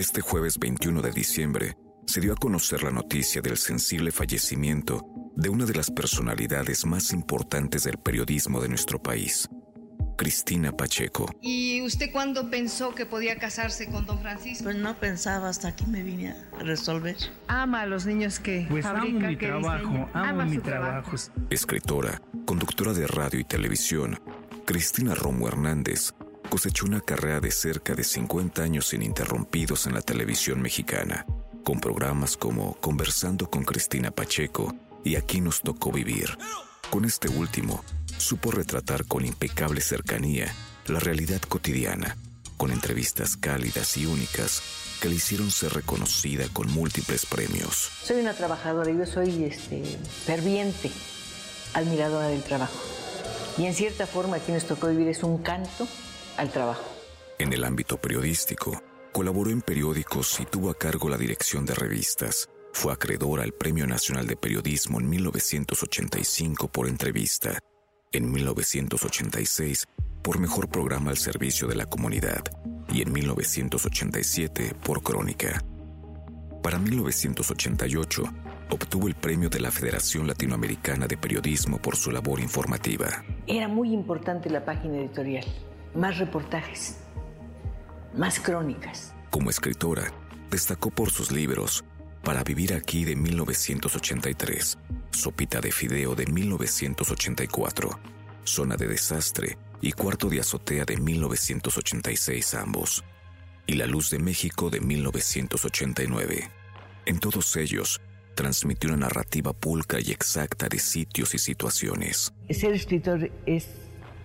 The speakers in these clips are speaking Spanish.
Este jueves 21 de diciembre se dio a conocer la noticia del sensible fallecimiento de una de las personalidades más importantes del periodismo de nuestro país, Cristina Pacheco. ¿Y usted cuándo pensó que podía casarse con don Francisco? Pues no pensaba hasta que me vine a resolver. Ama a los niños que Pues fabrica, amo mi que trabajo, diseña. amo Ama mi trabajo. Escritora, conductora de radio y televisión, Cristina Romo Hernández cosechó una carrera de cerca de 50 años ininterrumpidos en la televisión mexicana, con programas como Conversando con Cristina Pacheco y Aquí nos tocó vivir. Con este último, supo retratar con impecable cercanía la realidad cotidiana, con entrevistas cálidas y únicas que le hicieron ser reconocida con múltiples premios. Soy una trabajadora, yo soy este, ferviente admiradora del trabajo. Y en cierta forma aquí nos tocó vivir es un canto al trabajo. En el ámbito periodístico, colaboró en periódicos y tuvo a cargo la dirección de revistas. Fue acreedora al Premio Nacional de Periodismo en 1985 por entrevista, en 1986 por Mejor Programa al Servicio de la Comunidad y en 1987 por Crónica. Para 1988, obtuvo el premio de la Federación Latinoamericana de Periodismo por su labor informativa. Era muy importante la página editorial. Más reportajes, más crónicas. Como escritora, destacó por sus libros Para vivir aquí de 1983, Sopita de Fideo de 1984, Zona de Desastre y Cuarto de Azotea de 1986 ambos, y La Luz de México de 1989. En todos ellos, transmitió una narrativa pulcra y exacta de sitios y situaciones. Ser escritor es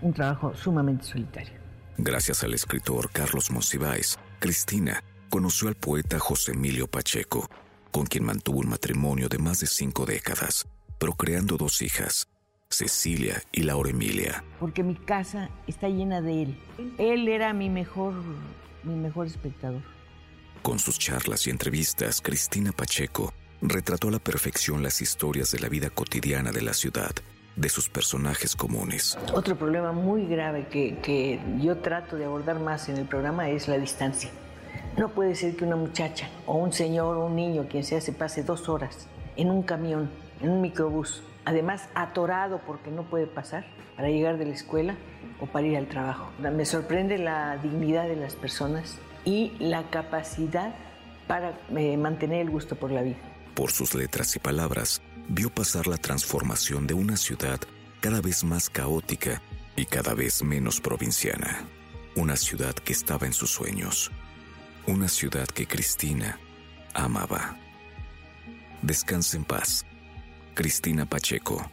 un trabajo sumamente solitario. Gracias al escritor Carlos Monsiváis, Cristina conoció al poeta José Emilio Pacheco, con quien mantuvo un matrimonio de más de cinco décadas, procreando dos hijas, Cecilia y Laura Emilia. Porque mi casa está llena de él. Él era mi mejor, mi mejor espectador. Con sus charlas y entrevistas, Cristina Pacheco retrató a la perfección las historias de la vida cotidiana de la ciudad, de sus personajes comunes. Otro problema muy grave que, que yo trato de abordar más en el programa es la distancia. No puede ser que una muchacha o un señor o un niño, quien sea, se pase dos horas en un camión, en un microbús, además atorado porque no puede pasar para llegar de la escuela o para ir al trabajo. Me sorprende la dignidad de las personas y la capacidad para eh, mantener el gusto por la vida. Por sus letras y palabras, vio pasar la transformación de una ciudad cada vez más caótica y cada vez menos provinciana. Una ciudad que estaba en sus sueños. Una ciudad que Cristina amaba. Descansa en paz. Cristina Pacheco.